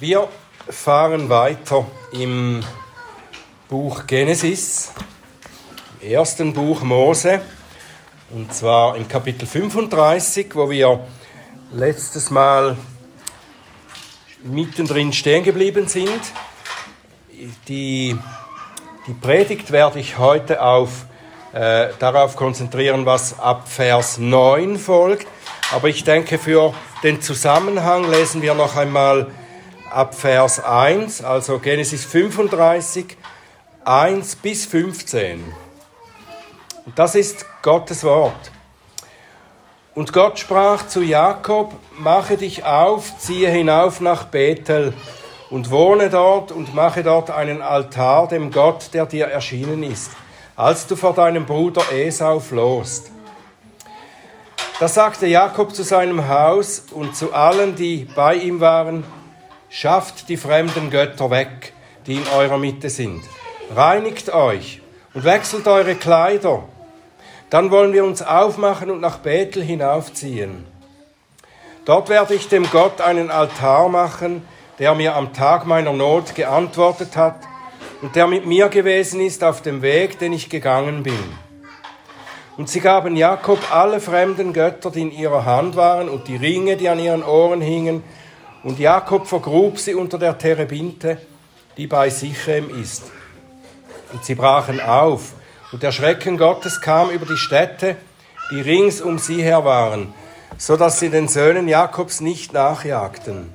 Wir fahren weiter im Buch Genesis, im ersten Buch Mose, und zwar im Kapitel 35, wo wir letztes Mal mittendrin stehen geblieben sind. Die, die Predigt werde ich heute auf, äh, darauf konzentrieren, was ab Vers 9 folgt. Aber ich denke, für den Zusammenhang lesen wir noch einmal ab Vers 1, also Genesis 35, 1 bis 15. Und das ist Gottes Wort. Und Gott sprach zu Jakob, mache dich auf, ziehe hinauf nach Bethel und wohne dort und mache dort einen Altar dem Gott, der dir erschienen ist, als du vor deinem Bruder Esau flohst. Da sagte Jakob zu seinem Haus und zu allen, die bei ihm waren, Schafft die fremden Götter weg, die in eurer Mitte sind. Reinigt euch und wechselt eure Kleider. Dann wollen wir uns aufmachen und nach Bethel hinaufziehen. Dort werde ich dem Gott einen Altar machen, der mir am Tag meiner Not geantwortet hat und der mit mir gewesen ist auf dem Weg, den ich gegangen bin. Und sie gaben Jakob alle fremden Götter, die in ihrer Hand waren, und die Ringe, die an ihren Ohren hingen, und Jakob vergrub sie unter der Terebinte, die bei Sichem ist. Und sie brachen auf, und der Schrecken Gottes kam über die Städte, die rings um sie her waren, so dass sie den Söhnen Jakobs nicht nachjagten.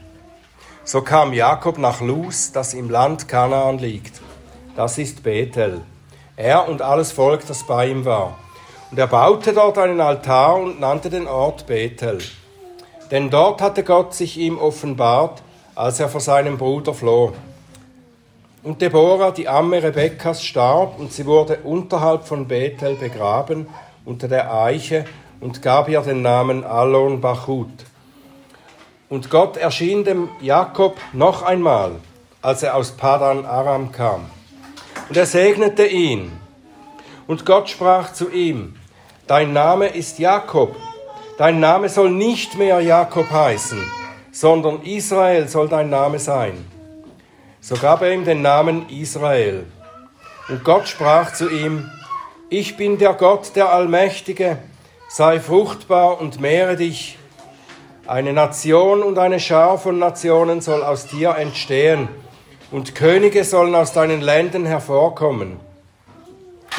So kam Jakob nach Luz, das im Land Kanaan liegt. Das ist Bethel. Er und alles Volk, das bei ihm war. Und er baute dort einen Altar und nannte den Ort Bethel. Denn dort hatte Gott sich ihm offenbart, als er vor seinem Bruder floh. Und Deborah, die Amme Rebekkas, starb und sie wurde unterhalb von Bethel begraben unter der Eiche und gab ihr den Namen Alon Bachut. Und Gott erschien dem Jakob noch einmal, als er aus Padan Aram kam. Und er segnete ihn. Und Gott sprach zu ihm, Dein Name ist Jakob, Dein Name soll nicht mehr Jakob heißen, sondern Israel soll dein Name sein. So gab er ihm den Namen Israel. Und Gott sprach zu ihm, ich bin der Gott, der Allmächtige, sei fruchtbar und mehre dich. Eine Nation und eine Schar von Nationen soll aus dir entstehen, und Könige sollen aus deinen Ländern hervorkommen.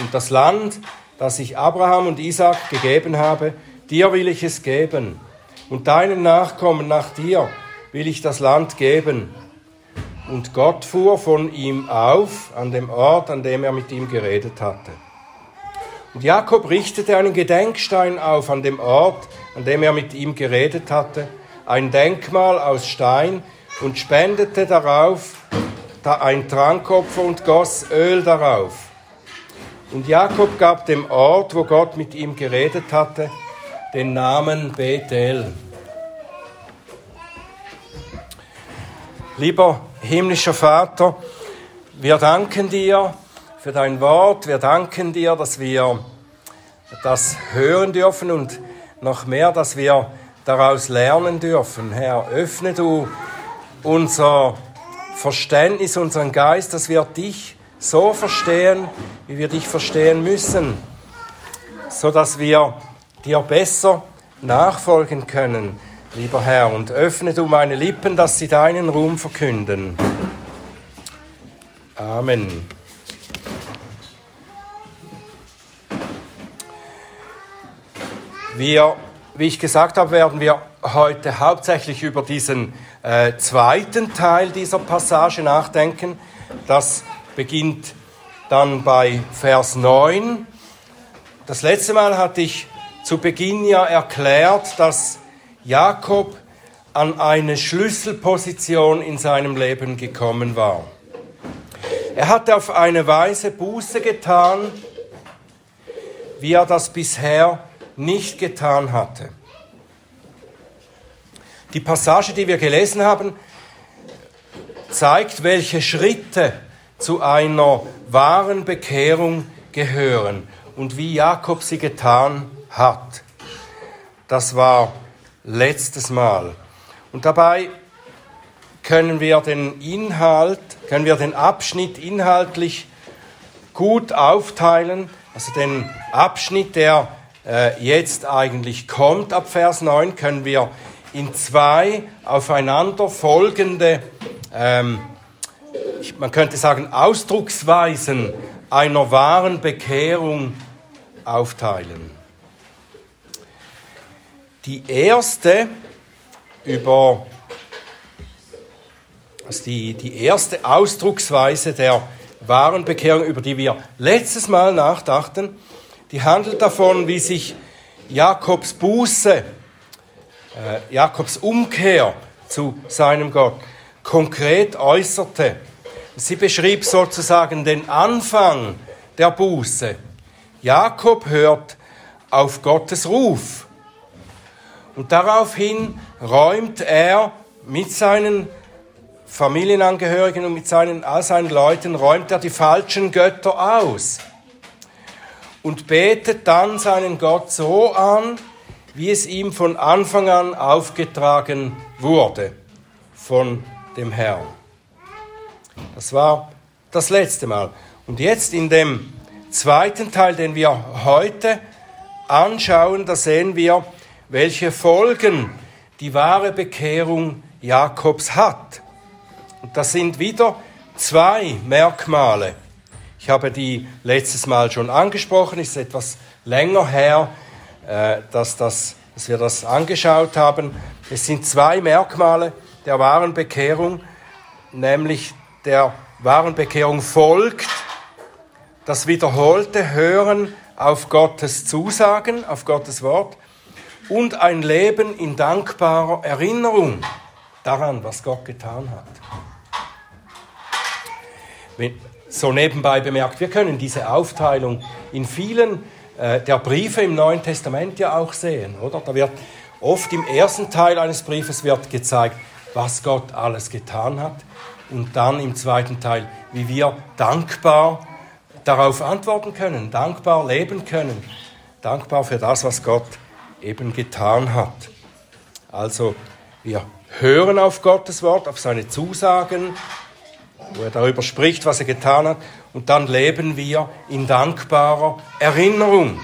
Und das Land, das ich Abraham und Isaac gegeben habe, Dir will ich es geben, und deinen Nachkommen nach dir will ich das Land geben. Und Gott fuhr von ihm auf an dem Ort, an dem er mit ihm geredet hatte. Und Jakob richtete einen Gedenkstein auf an dem Ort, an dem er mit ihm geredet hatte, ein Denkmal aus Stein und spendete darauf ein Trankopfer und goss Öl darauf. Und Jakob gab dem Ort, wo Gott mit ihm geredet hatte, den Namen Bethel. Lieber himmlischer Vater, wir danken dir für dein Wort. Wir danken dir, dass wir das hören dürfen und noch mehr, dass wir daraus lernen dürfen. Herr, öffne du unser Verständnis, unseren Geist, dass wir dich so verstehen, wie wir dich verstehen müssen, so dass wir dir besser nachfolgen können, lieber Herr. Und öffne du meine Lippen, dass sie deinen Ruhm verkünden. Amen. Wir, wie ich gesagt habe, werden wir heute hauptsächlich über diesen äh, zweiten Teil dieser Passage nachdenken. Das beginnt dann bei Vers 9. Das letzte Mal hatte ich zu Beginn ja erklärt, dass Jakob an eine Schlüsselposition in seinem Leben gekommen war. Er hatte auf eine Weise Buße getan, wie er das bisher nicht getan hatte. Die Passage, die wir gelesen haben, zeigt, welche Schritte zu einer wahren Bekehrung gehören und wie Jakob sie getan hat. Das war letztes Mal. Und dabei können wir den Inhalt, können wir den Abschnitt inhaltlich gut aufteilen. Also den Abschnitt, der äh, jetzt eigentlich kommt ab Vers 9, können wir in zwei aufeinander folgende, ähm, man könnte sagen, Ausdrucksweisen einer wahren Bekehrung aufteilen. Die erste über also die, die erste Ausdrucksweise der wahren Bekehrung, über die wir letztes Mal nachdachten, die handelt davon, wie sich Jakobs Buße, äh, Jakobs Umkehr zu seinem Gott konkret äußerte. Sie beschrieb sozusagen den Anfang der Buße. Jakob hört auf Gottes Ruf. Und daraufhin räumt er mit seinen Familienangehörigen und mit seinen, all seinen Leuten, räumt er die falschen Götter aus und betet dann seinen Gott so an, wie es ihm von Anfang an aufgetragen wurde von dem Herrn. Das war das letzte Mal. Und jetzt in dem zweiten Teil, den wir heute anschauen, da sehen wir, welche Folgen die wahre Bekehrung Jakobs hat. Und das sind wieder zwei Merkmale. Ich habe die letztes Mal schon angesprochen, es ist etwas länger her, äh, dass, das, dass wir das angeschaut haben. Es sind zwei Merkmale der wahren Bekehrung, nämlich der wahren Bekehrung folgt das wiederholte Hören auf Gottes Zusagen, auf Gottes Wort und ein Leben in dankbarer Erinnerung daran, was Gott getan hat. So nebenbei bemerkt, wir können diese Aufteilung in vielen äh, der Briefe im Neuen Testament ja auch sehen, oder? Da wird oft im ersten Teil eines Briefes wird gezeigt, was Gott alles getan hat und dann im zweiten Teil, wie wir dankbar darauf antworten können, dankbar leben können, dankbar für das, was Gott eben getan hat. Also wir hören auf Gottes Wort, auf seine Zusagen, wo er darüber spricht, was er getan hat, und dann leben wir in dankbarer Erinnerung.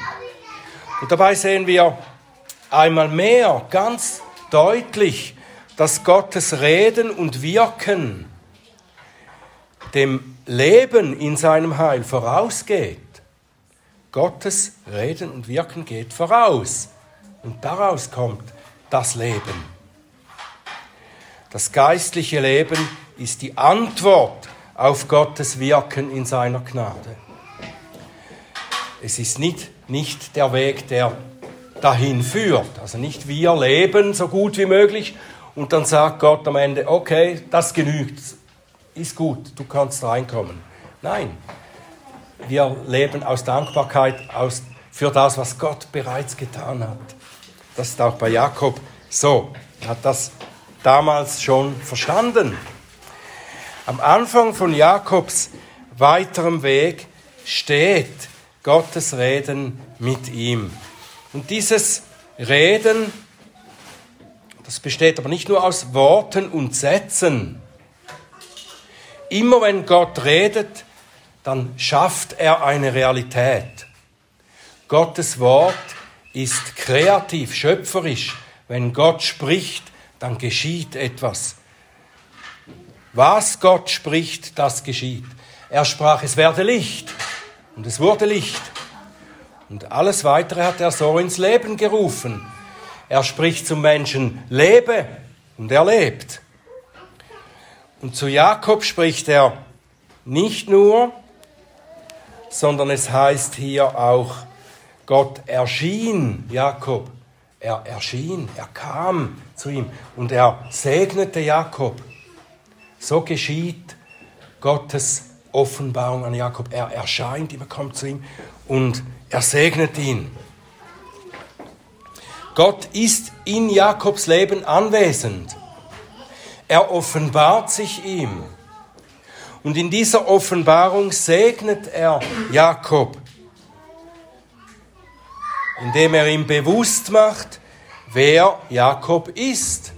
Und dabei sehen wir einmal mehr ganz deutlich, dass Gottes Reden und Wirken dem Leben in seinem Heil vorausgeht. Gottes Reden und Wirken geht voraus. Und daraus kommt das Leben. Das geistliche Leben ist die Antwort auf Gottes Wirken in seiner Gnade. Es ist nicht, nicht der Weg, der dahin führt. Also nicht wir leben so gut wie möglich und dann sagt Gott am Ende, okay, das genügt, ist gut, du kannst reinkommen. Nein, wir leben aus Dankbarkeit aus, für das, was Gott bereits getan hat. Das ist auch bei Jakob so. Er hat das damals schon verstanden. Am Anfang von Jakobs weiterem Weg steht Gottes Reden mit ihm. Und dieses Reden, das besteht aber nicht nur aus Worten und Sätzen. Immer wenn Gott redet, dann schafft er eine Realität. Gottes Wort ist kreativ, schöpferisch. Wenn Gott spricht, dann geschieht etwas. Was Gott spricht, das geschieht. Er sprach, es werde Licht und es wurde Licht. Und alles weitere hat er so ins Leben gerufen. Er spricht zum Menschen, lebe und er lebt. Und zu Jakob spricht er nicht nur, sondern es heißt hier auch, Gott erschien Jakob. Er erschien, er kam zu ihm und er segnete Jakob. So geschieht Gottes Offenbarung an Jakob. Er erscheint er kommt zu ihm und er segnet ihn. Gott ist in Jakobs Leben anwesend. Er offenbart sich ihm. Und in dieser Offenbarung segnet er Jakob, indem er ihm bewusst macht, wer Jakob ist.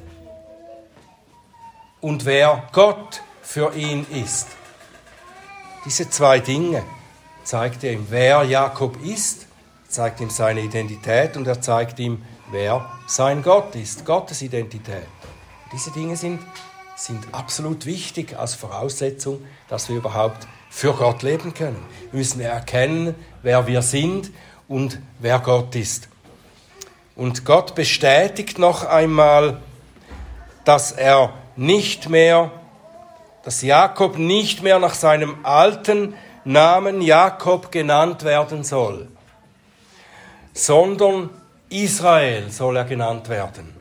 und wer Gott für ihn ist. Diese zwei Dinge zeigt er ihm, wer Jakob ist, zeigt ihm seine Identität und er zeigt ihm, wer sein Gott ist, Gottes Identität. Diese Dinge sind, sind absolut wichtig als Voraussetzung, dass wir überhaupt für Gott leben können. Wir müssen erkennen, wer wir sind und wer Gott ist. Und Gott bestätigt noch einmal, dass er nicht mehr, dass Jakob nicht mehr nach seinem alten Namen Jakob genannt werden soll, sondern Israel soll er genannt werden.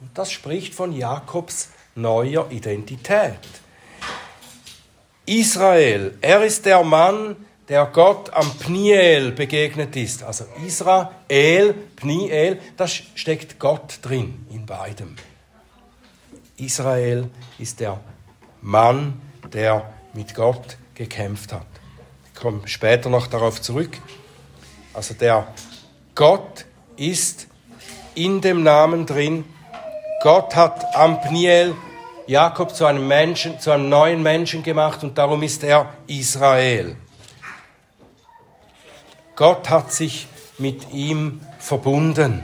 Und das spricht von Jakobs neuer Identität. Israel, er ist der Mann, der Gott am Pniel begegnet ist. Also Israel, Pniel, da steckt Gott drin in beidem. Israel ist der Mann, der mit Gott gekämpft hat. Ich komme später noch darauf zurück. Also der Gott ist in dem Namen drin. Gott hat am Pniel Jakob zu einem Menschen, zu einem neuen Menschen gemacht und darum ist er Israel. Gott hat sich mit ihm verbunden.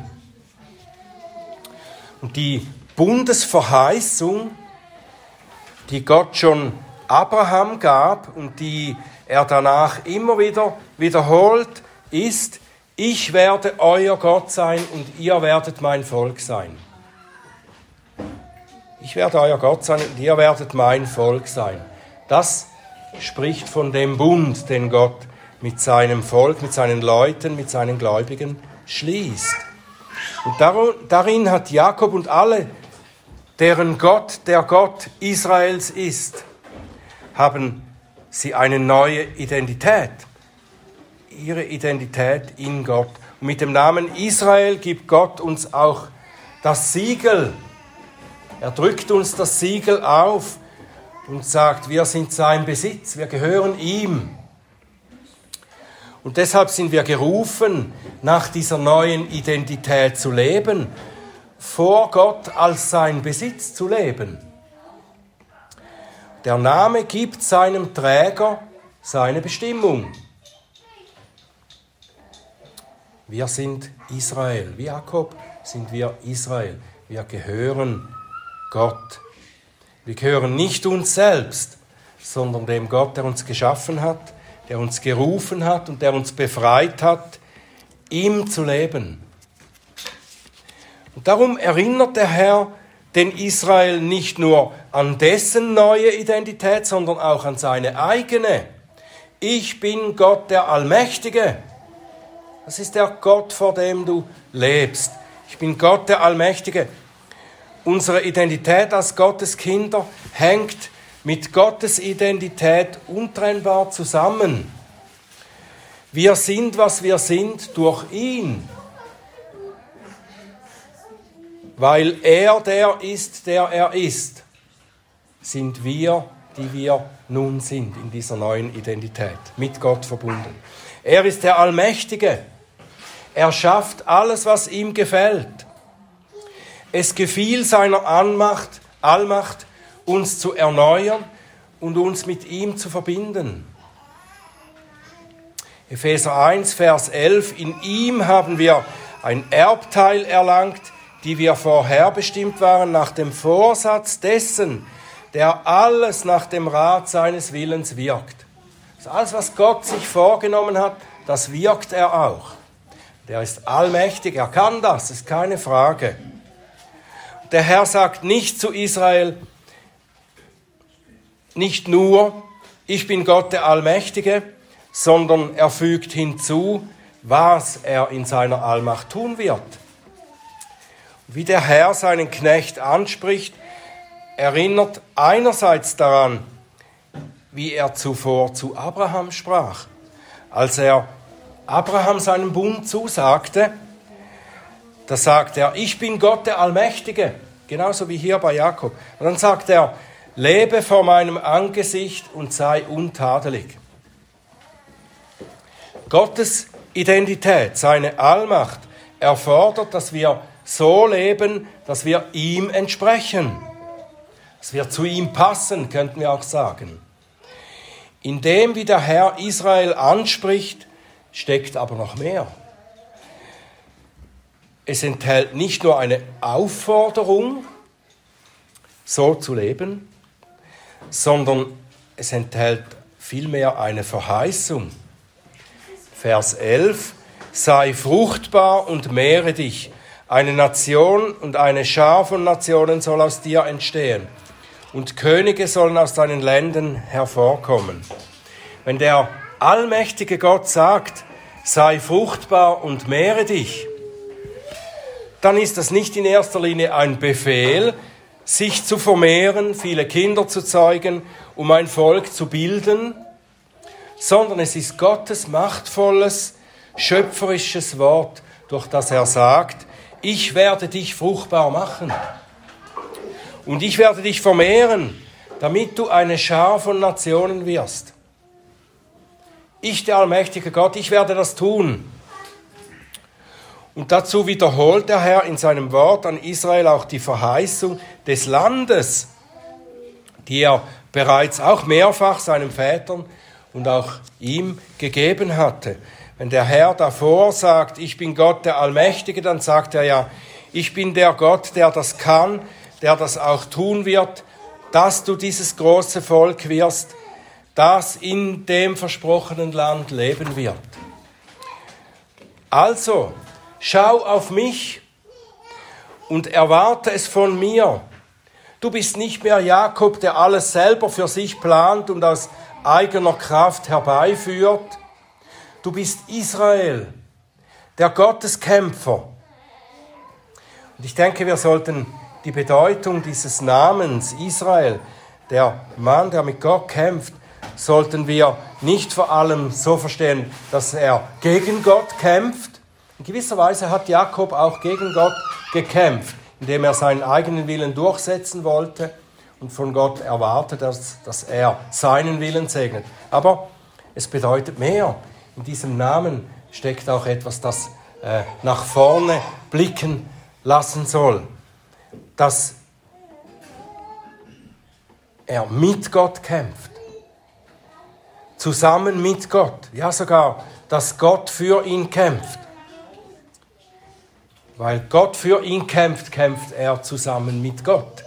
Und die Bundesverheißung, die Gott schon Abraham gab und die er danach immer wieder wiederholt, ist, ich werde euer Gott sein und ihr werdet mein Volk sein. Ich werde euer Gott sein und ihr werdet mein Volk sein. Das spricht von dem Bund, den Gott mit seinem Volk, mit seinen Leuten, mit seinen Gläubigen schließt. Und darin hat Jakob und alle, deren Gott der Gott Israels ist, haben sie eine neue Identität ihre Identität in Gott. Und mit dem Namen Israel gibt Gott uns auch das Siegel. Er drückt uns das Siegel auf und sagt, wir sind sein Besitz, wir gehören ihm. Und deshalb sind wir gerufen, nach dieser neuen Identität zu leben, vor Gott als sein Besitz zu leben. Der Name gibt seinem Träger seine Bestimmung. Wir sind Israel. Wie Jakob sind wir Israel. Wir gehören Gott. Wir gehören nicht uns selbst, sondern dem Gott, der uns geschaffen hat, der uns gerufen hat und der uns befreit hat, ihm zu leben. Und darum erinnert der Herr den Israel nicht nur an dessen neue Identität, sondern auch an seine eigene. Ich bin Gott der Allmächtige. Das ist der Gott, vor dem du lebst. Ich bin Gott, der Allmächtige. Unsere Identität als Gottes Kinder hängt mit Gottes Identität untrennbar zusammen. Wir sind, was wir sind, durch ihn. Weil er der ist, der er ist, sind wir, die wir nun sind in dieser neuen Identität, mit Gott verbunden. Er ist der Allmächtige. Er schafft alles, was ihm gefällt. Es gefiel seiner Anmacht, Allmacht, uns zu erneuern und uns mit ihm zu verbinden. Epheser 1, Vers 11, in ihm haben wir ein Erbteil erlangt, die wir vorherbestimmt waren nach dem Vorsatz dessen, der alles nach dem Rat seines Willens wirkt. Also alles, was Gott sich vorgenommen hat, das wirkt er auch. Der ist allmächtig, er kann das, ist keine Frage. Der Herr sagt nicht zu Israel, nicht nur, ich bin Gott der Allmächtige, sondern er fügt hinzu, was er in seiner Allmacht tun wird. Wie der Herr seinen Knecht anspricht, erinnert einerseits daran, wie er zuvor zu Abraham sprach, als er Abraham seinen Bund zusagte, da sagt er, ich bin Gott der Allmächtige, genauso wie hier bei Jakob. Und dann sagt er, lebe vor meinem Angesicht und sei untadelig. Gottes Identität, seine Allmacht erfordert, dass wir so leben, dass wir ihm entsprechen. Es wird zu ihm passen, könnten wir auch sagen. In dem, wie der Herr Israel anspricht, steckt aber noch mehr. Es enthält nicht nur eine Aufforderung, so zu leben, sondern es enthält vielmehr eine Verheißung. Vers 11, sei fruchtbar und mehre dich. Eine Nation und eine Schar von Nationen soll aus dir entstehen. Und Könige sollen aus deinen Ländern hervorkommen. Wenn der allmächtige Gott sagt, sei fruchtbar und mehre dich, dann ist das nicht in erster Linie ein Befehl, sich zu vermehren, viele Kinder zu zeugen, um ein Volk zu bilden, sondern es ist Gottes machtvolles, schöpferisches Wort, durch das er sagt, ich werde dich fruchtbar machen und ich werde dich vermehren, damit du eine Schar von Nationen wirst. Ich, der allmächtige Gott, ich werde das tun. Und dazu wiederholt der Herr in seinem Wort an Israel auch die Verheißung des Landes, die er bereits auch mehrfach seinen Vätern und auch ihm gegeben hatte. Wenn der Herr davor sagt, ich bin Gott der Allmächtige, dann sagt er ja, ich bin der Gott, der das kann, der das auch tun wird, dass du dieses große Volk wirst, das in dem versprochenen Land leben wird. Also, schau auf mich und erwarte es von mir. Du bist nicht mehr Jakob, der alles selber für sich plant und aus eigener Kraft herbeiführt. Du bist Israel, der Gotteskämpfer. Und ich denke, wir sollten die Bedeutung dieses Namens Israel, der Mann, der mit Gott kämpft, sollten wir nicht vor allem so verstehen, dass er gegen Gott kämpft. In gewisser Weise hat Jakob auch gegen Gott gekämpft, indem er seinen eigenen Willen durchsetzen wollte und von Gott erwartet, dass, dass er seinen Willen segnet. Aber es bedeutet mehr. In diesem Namen steckt auch etwas, das äh, nach vorne blicken lassen soll. Dass er mit Gott kämpft. Zusammen mit Gott. Ja, sogar, dass Gott für ihn kämpft. Weil Gott für ihn kämpft, kämpft er zusammen mit Gott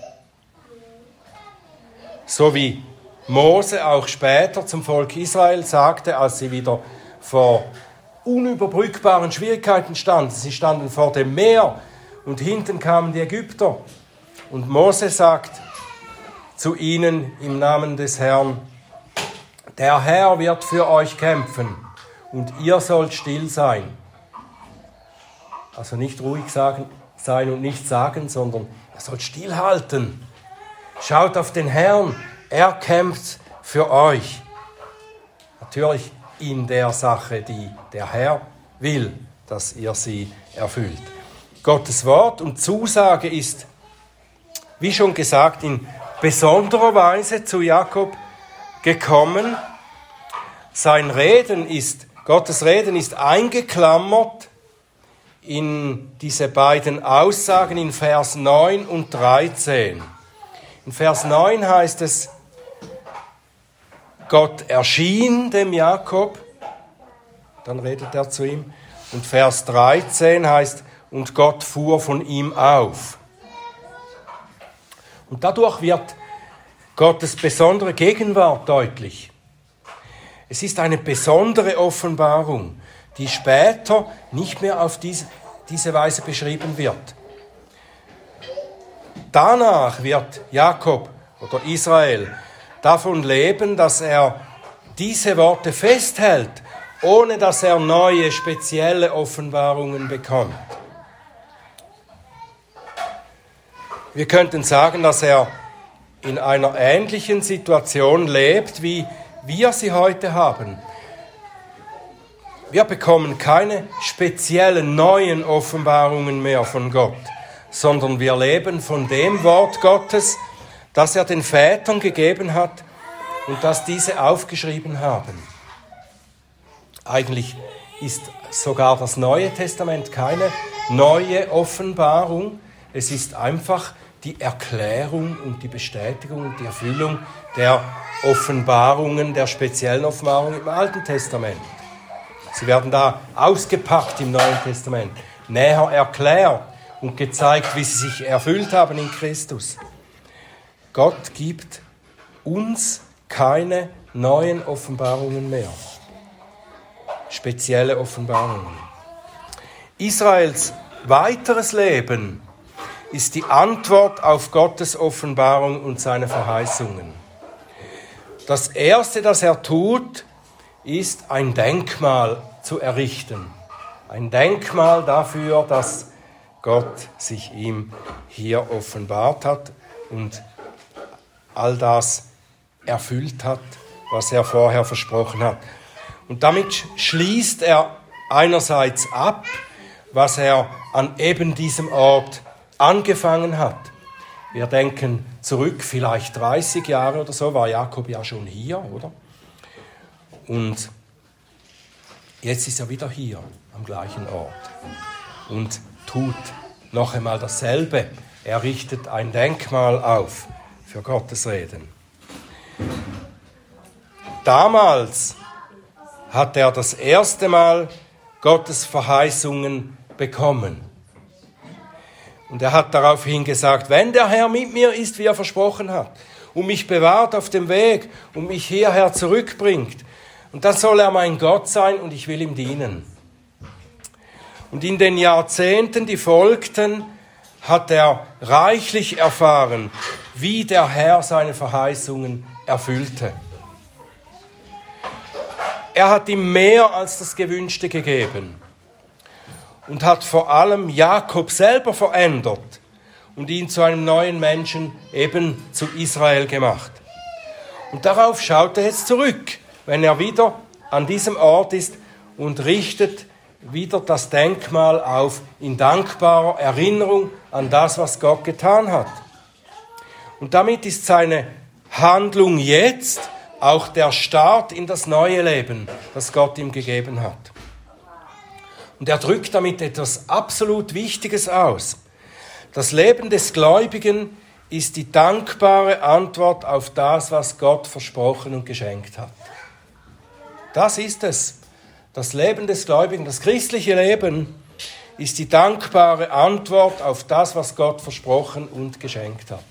so wie Mose auch später zum Volk Israel sagte, als sie wieder vor unüberbrückbaren Schwierigkeiten standen. Sie standen vor dem Meer und hinten kamen die Ägypter. Und Mose sagt zu ihnen im Namen des Herrn, der Herr wird für euch kämpfen und ihr sollt still sein. Also nicht ruhig sagen, sein und nicht sagen, sondern ihr sollt stillhalten. Schaut auf den Herrn, er kämpft für euch. Natürlich in der Sache, die der Herr will, dass ihr sie erfüllt. Gottes Wort und Zusage ist, wie schon gesagt, in besonderer Weise zu Jakob gekommen. Sein Reden ist, Gottes Reden ist eingeklammert in diese beiden Aussagen in Vers 9 und 13. In Vers 9 heißt es, Gott erschien dem Jakob, dann redet er zu ihm. Und Vers 13 heißt, und Gott fuhr von ihm auf. Und dadurch wird Gottes besondere Gegenwart deutlich. Es ist eine besondere Offenbarung, die später nicht mehr auf diese, diese Weise beschrieben wird. Danach wird Jakob oder Israel davon leben, dass er diese Worte festhält, ohne dass er neue spezielle Offenbarungen bekommt. Wir könnten sagen, dass er in einer ähnlichen Situation lebt, wie wir sie heute haben. Wir bekommen keine speziellen neuen Offenbarungen mehr von Gott sondern wir leben von dem Wort Gottes, das er den Vätern gegeben hat und das diese aufgeschrieben haben. Eigentlich ist sogar das Neue Testament keine neue Offenbarung, es ist einfach die Erklärung und die Bestätigung und die Erfüllung der Offenbarungen, der speziellen Offenbarungen im Alten Testament. Sie werden da ausgepackt im Neuen Testament, näher erklärt und gezeigt, wie sie sich erfüllt haben in Christus. Gott gibt uns keine neuen Offenbarungen mehr. Spezielle Offenbarungen. Israels weiteres Leben ist die Antwort auf Gottes Offenbarung und seine Verheißungen. Das Erste, das er tut, ist ein Denkmal zu errichten. Ein Denkmal dafür, dass Gott sich ihm hier offenbart hat und all das erfüllt hat, was er vorher versprochen hat. Und damit schließt er einerseits ab, was er an eben diesem Ort angefangen hat. Wir denken zurück, vielleicht 30 Jahre oder so war Jakob ja schon hier, oder? Und jetzt ist er wieder hier am gleichen Ort und tut noch einmal dasselbe. Er richtet ein Denkmal auf für Gottes Reden. Damals hat er das erste Mal Gottes Verheißungen bekommen. Und er hat daraufhin gesagt, wenn der Herr mit mir ist, wie er versprochen hat, und mich bewahrt auf dem Weg und mich hierher zurückbringt, und dann soll er mein Gott sein und ich will ihm dienen. Und in den Jahrzehnten, die folgten, hat er reichlich erfahren, wie der Herr seine Verheißungen erfüllte. Er hat ihm mehr als das Gewünschte gegeben und hat vor allem Jakob selber verändert und ihn zu einem neuen Menschen, eben zu Israel gemacht. Und darauf schaut er jetzt zurück, wenn er wieder an diesem Ort ist und richtet wieder das Denkmal auf in dankbarer Erinnerung an das, was Gott getan hat. Und damit ist seine Handlung jetzt auch der Start in das neue Leben, das Gott ihm gegeben hat. Und er drückt damit etwas absolut Wichtiges aus. Das Leben des Gläubigen ist die dankbare Antwort auf das, was Gott versprochen und geschenkt hat. Das ist es. Das Leben des Gläubigen, das christliche Leben ist die dankbare Antwort auf das, was Gott versprochen und geschenkt hat.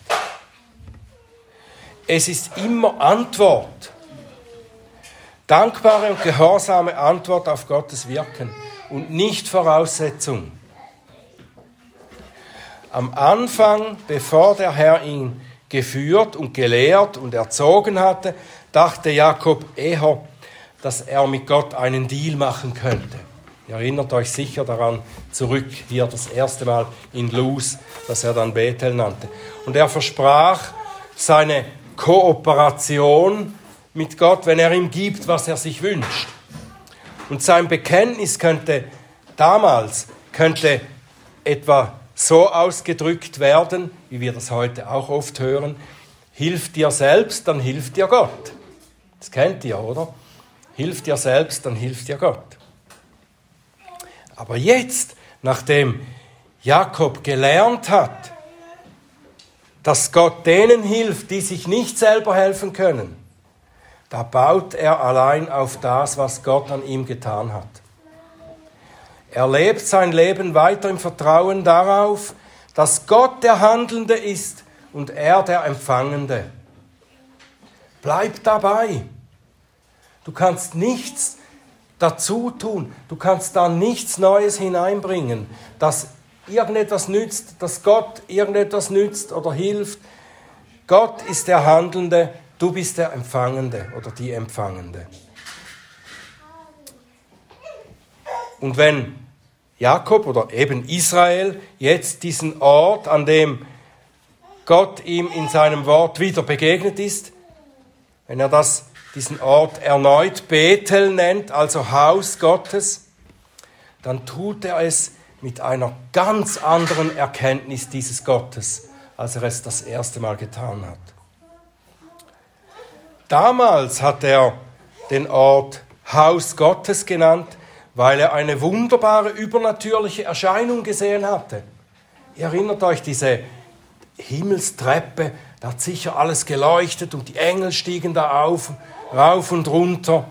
Es ist immer Antwort. Dankbare und gehorsame Antwort auf Gottes Wirken und nicht Voraussetzung. Am Anfang, bevor der Herr ihn geführt und gelehrt und erzogen hatte, dachte Jakob eher, dass er mit Gott einen Deal machen könnte. Ihr erinnert euch sicher daran zurück, hier das erste Mal in Luz, das er dann Bethel nannte. Und er versprach seine Kooperation mit Gott, wenn er ihm gibt, was er sich wünscht. Und sein Bekenntnis könnte damals könnte etwa so ausgedrückt werden, wie wir das heute auch oft hören, hilf dir selbst, dann hilft dir Gott. Das kennt ihr, oder? Hilf dir selbst, dann hilft dir Gott. Aber jetzt, nachdem Jakob gelernt hat, dass Gott denen hilft, die sich nicht selber helfen können, da baut er allein auf das, was Gott an ihm getan hat. Er lebt sein Leben weiter im Vertrauen darauf, dass Gott der Handelnde ist und er der Empfangende. Bleib dabei. Du kannst nichts dazu tun. Du kannst da nichts Neues hineinbringen, das irgendetwas nützt, dass Gott irgendetwas nützt oder hilft. Gott ist der Handelnde Du bist der Empfangende oder die Empfangende. Und wenn Jakob oder eben Israel jetzt diesen Ort, an dem Gott ihm in seinem Wort wieder begegnet ist, wenn er das, diesen Ort erneut Bethel nennt, also Haus Gottes, dann tut er es mit einer ganz anderen Erkenntnis dieses Gottes, als er es das erste Mal getan hat. Damals hat er den Ort Haus Gottes genannt, weil er eine wunderbare übernatürliche Erscheinung gesehen hatte. Ihr erinnert euch diese Himmelstreppe, da hat sicher alles geleuchtet und die Engel stiegen da auf, rauf und runter.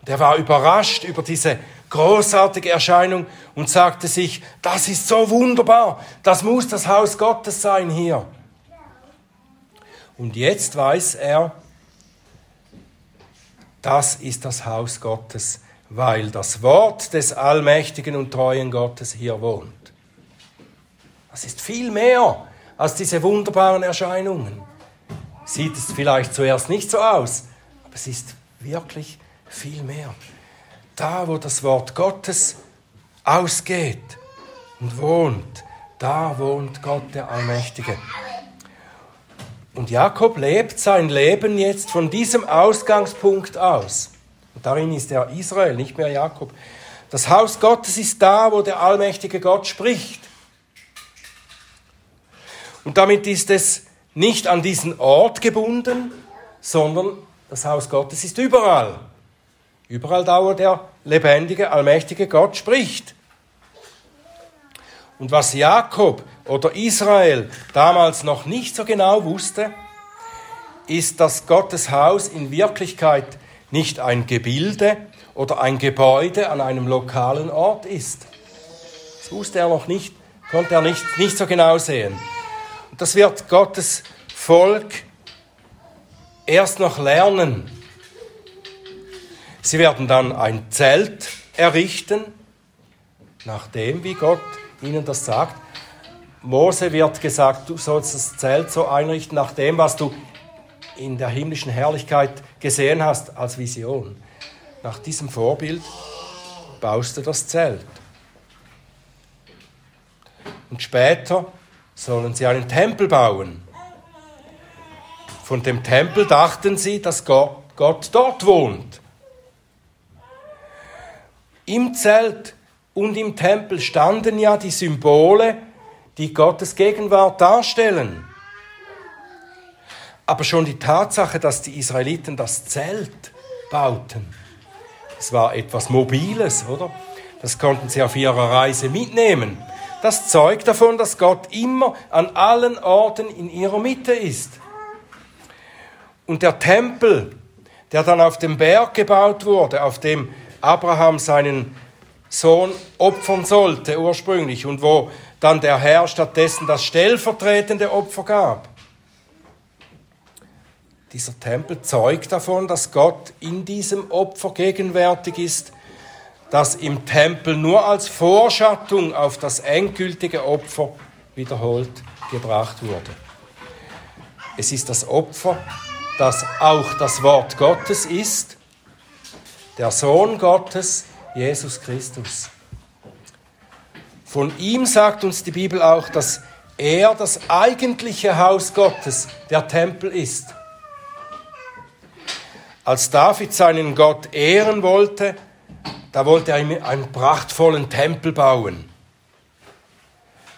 Und er war überrascht über diese großartige Erscheinung und sagte sich, das ist so wunderbar, das muss das Haus Gottes sein hier. Und jetzt weiß er, das ist das Haus Gottes, weil das Wort des allmächtigen und treuen Gottes hier wohnt. Das ist viel mehr als diese wunderbaren Erscheinungen. Sieht es vielleicht zuerst nicht so aus, aber es ist wirklich viel mehr. Da, wo das Wort Gottes ausgeht und wohnt, da wohnt Gott der Allmächtige. Und Jakob lebt sein Leben jetzt von diesem Ausgangspunkt aus. Und darin ist er Israel, nicht mehr Jakob. Das Haus Gottes ist da, wo der allmächtige Gott spricht. Und damit ist es nicht an diesen Ort gebunden, sondern das Haus Gottes ist überall. Überall da, wo der lebendige, allmächtige Gott spricht. Und was Jakob oder Israel damals noch nicht so genau wusste, ist, dass Gottes Haus in Wirklichkeit nicht ein Gebilde oder ein Gebäude an einem lokalen Ort ist. Das wusste er noch nicht, konnte er nicht, nicht so genau sehen. Und das wird Gottes Volk erst noch lernen. Sie werden dann ein Zelt errichten, nachdem, wie Gott ihnen das sagt. Mose wird gesagt, du sollst das Zelt so einrichten, nach dem, was du in der himmlischen Herrlichkeit gesehen hast als Vision. Nach diesem Vorbild baust du das Zelt. Und später sollen sie einen Tempel bauen. Von dem Tempel dachten sie, dass Gott, Gott dort wohnt. Im Zelt und im Tempel standen ja die Symbole, die Gottes Gegenwart darstellen. Aber schon die Tatsache, dass die Israeliten das Zelt bauten, es war etwas Mobiles, oder? Das konnten sie auf ihrer Reise mitnehmen. Das zeugt davon, dass Gott immer an allen Orten in ihrer Mitte ist. Und der Tempel, der dann auf dem Berg gebaut wurde, auf dem Abraham seinen Sohn opfern sollte ursprünglich und wo dann der Herr stattdessen das stellvertretende Opfer gab. Dieser Tempel zeugt davon, dass Gott in diesem Opfer gegenwärtig ist, das im Tempel nur als Vorschattung auf das endgültige Opfer wiederholt gebracht wurde. Es ist das Opfer, das auch das Wort Gottes ist, der Sohn Gottes, Jesus Christus. Von ihm sagt uns die Bibel auch, dass er das eigentliche Haus Gottes, der Tempel ist. Als David seinen Gott ehren wollte, da wollte er ihm einen prachtvollen Tempel bauen.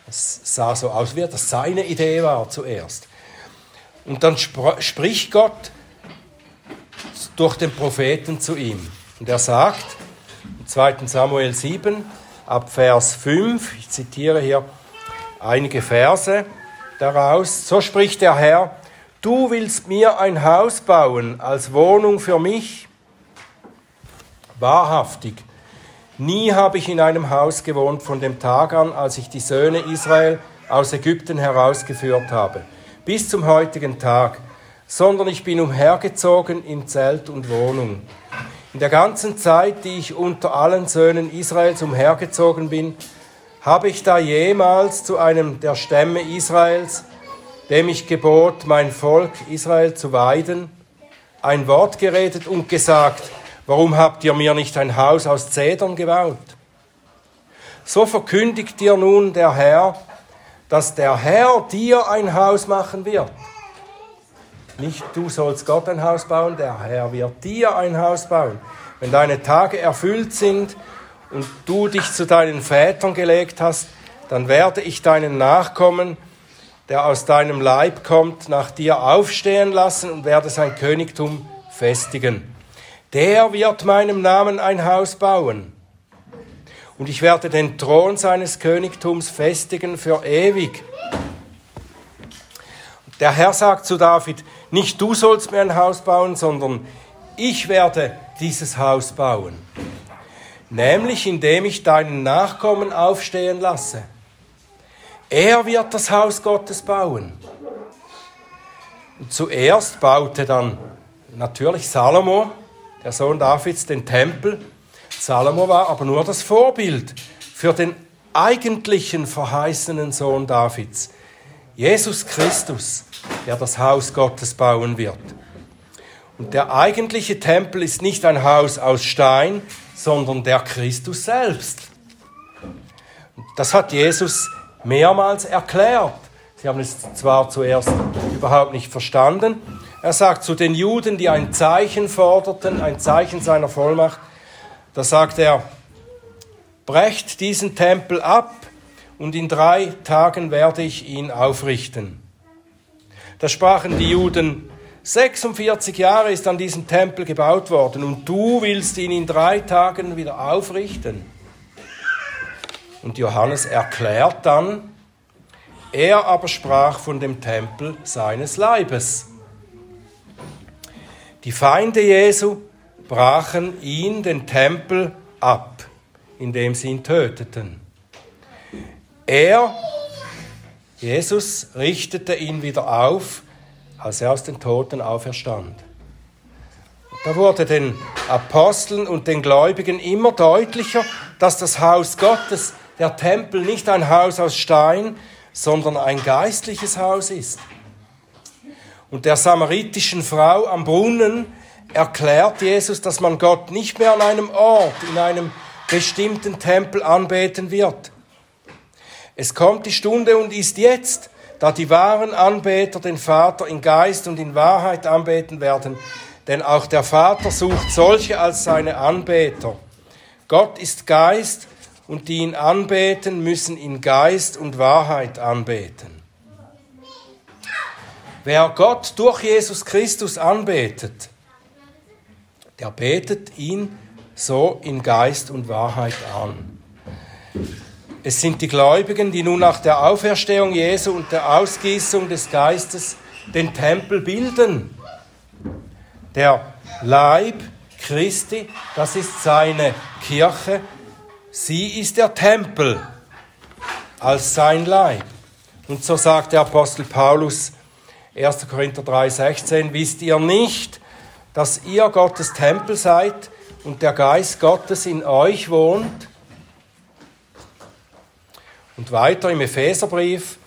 Das sah so aus, wie das seine Idee war zuerst. Und dann spricht Gott durch den Propheten zu ihm. Und er sagt, 2. Samuel 7, ab Vers 5, ich zitiere hier einige Verse daraus, so spricht der Herr, du willst mir ein Haus bauen als Wohnung für mich? Wahrhaftig, nie habe ich in einem Haus gewohnt von dem Tag an, als ich die Söhne Israel aus Ägypten herausgeführt habe, bis zum heutigen Tag, sondern ich bin umhergezogen in Zelt und Wohnung. In der ganzen Zeit, die ich unter allen Söhnen Israels umhergezogen bin, habe ich da jemals zu einem der Stämme Israels, dem ich gebot, mein Volk Israel zu weiden, ein Wort geredet und gesagt, warum habt ihr mir nicht ein Haus aus Zedern gebaut? So verkündigt dir nun der Herr, dass der Herr dir ein Haus machen wird. Nicht du sollst Gott ein Haus bauen, der Herr wird dir ein Haus bauen. Wenn deine Tage erfüllt sind und du dich zu deinen Vätern gelegt hast, dann werde ich deinen Nachkommen, der aus deinem Leib kommt, nach dir aufstehen lassen und werde sein Königtum festigen. Der wird meinem Namen ein Haus bauen. Und ich werde den Thron seines Königtums festigen für ewig der Herr sagt zu David, nicht du sollst mir ein Haus bauen, sondern ich werde dieses Haus bauen. Nämlich indem ich deinen Nachkommen aufstehen lasse. Er wird das Haus Gottes bauen. Und zuerst baute dann natürlich Salomo, der Sohn Davids, den Tempel. Salomo war aber nur das Vorbild für den eigentlichen verheißenen Sohn Davids, Jesus Christus, der das Haus Gottes bauen wird. Und der eigentliche Tempel ist nicht ein Haus aus Stein, sondern der Christus selbst. Das hat Jesus mehrmals erklärt. Sie haben es zwar zuerst überhaupt nicht verstanden. Er sagt zu den Juden, die ein Zeichen forderten, ein Zeichen seiner Vollmacht, da sagt er, brecht diesen Tempel ab und in drei Tagen werde ich ihn aufrichten. Da sprachen die Juden, 46 Jahre ist an diesem Tempel gebaut worden und du willst ihn in drei Tagen wieder aufrichten. Und Johannes erklärt dann, er aber sprach von dem Tempel seines Leibes. Die Feinde Jesu brachen ihn, den Tempel, ab, indem sie ihn töteten. Er, Jesus, richtete ihn wieder auf, als er aus den Toten auferstand. Da wurde den Aposteln und den Gläubigen immer deutlicher, dass das Haus Gottes, der Tempel, nicht ein Haus aus Stein, sondern ein geistliches Haus ist. Und der samaritischen Frau am Brunnen erklärt Jesus, dass man Gott nicht mehr an einem Ort, in einem bestimmten Tempel anbeten wird. Es kommt die Stunde und ist jetzt, da die wahren Anbeter den Vater in Geist und in Wahrheit anbeten werden, denn auch der Vater sucht solche als seine Anbeter. Gott ist Geist und die ihn anbeten, müssen in Geist und Wahrheit anbeten. Wer Gott durch Jesus Christus anbetet, der betet ihn so in Geist und Wahrheit an. Es sind die Gläubigen, die nun nach der Auferstehung Jesu und der Ausgießung des Geistes den Tempel bilden. Der Leib Christi, das ist seine Kirche, sie ist der Tempel als sein Leib. Und so sagt der Apostel Paulus 1. Korinther 3:16, wisst ihr nicht, dass ihr Gottes Tempel seid und der Geist Gottes in euch wohnt? Und weiter im Epheserbrief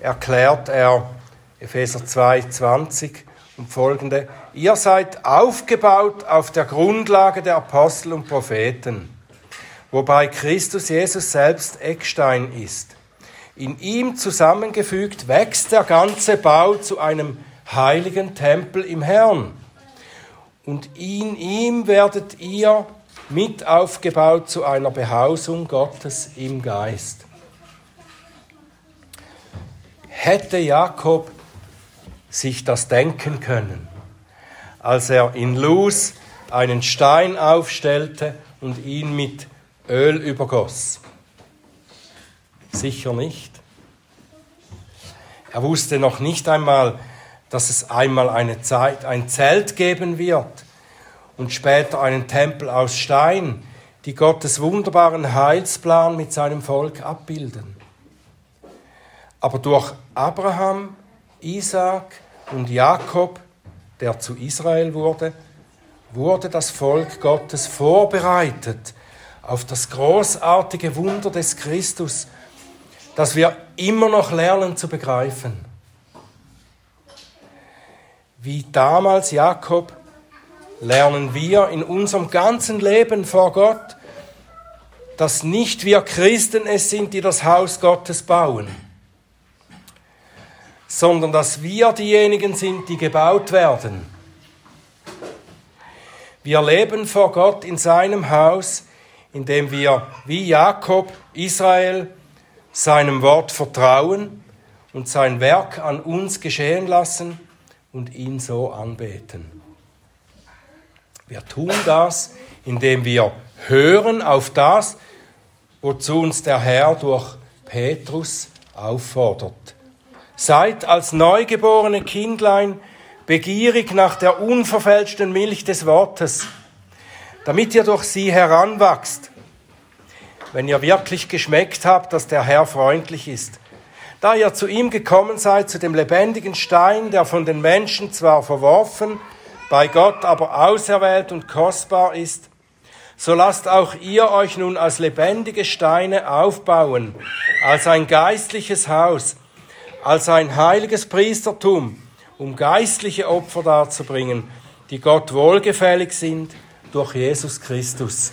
erklärt er, Epheser 2, 20 und folgende, ihr seid aufgebaut auf der Grundlage der Apostel und Propheten, wobei Christus Jesus selbst Eckstein ist. In ihm zusammengefügt wächst der ganze Bau zu einem heiligen Tempel im Herrn. Und in ihm werdet ihr mit aufgebaut zu einer Behausung Gottes im Geist hätte Jakob sich das denken können, als er in Luz einen Stein aufstellte und ihn mit Öl übergoss? Sicher nicht. Er wusste noch nicht einmal, dass es einmal eine Zeit ein Zelt geben wird und später einen Tempel aus Stein, die Gottes wunderbaren Heilsplan mit seinem Volk abbilden. Aber durch Abraham, Isaac und Jakob, der zu Israel wurde, wurde das Volk Gottes vorbereitet auf das großartige Wunder des Christus, das wir immer noch lernen zu begreifen. Wie damals Jakob lernen wir in unserem ganzen Leben vor Gott, dass nicht wir Christen es sind, die das Haus Gottes bauen sondern dass wir diejenigen sind, die gebaut werden. Wir leben vor Gott in seinem Haus, indem wir wie Jakob, Israel, seinem Wort vertrauen und sein Werk an uns geschehen lassen und ihn so anbeten. Wir tun das, indem wir hören auf das, wozu uns der Herr durch Petrus auffordert Seid als neugeborene Kindlein begierig nach der unverfälschten Milch des Wortes, damit ihr durch sie heranwachst, wenn ihr wirklich geschmeckt habt, dass der Herr freundlich ist. Da ihr zu ihm gekommen seid, zu dem lebendigen Stein, der von den Menschen zwar verworfen, bei Gott aber auserwählt und kostbar ist, so lasst auch ihr euch nun als lebendige Steine aufbauen, als ein geistliches Haus, als ein heiliges Priestertum, um geistliche Opfer darzubringen, die Gott wohlgefällig sind durch Jesus Christus.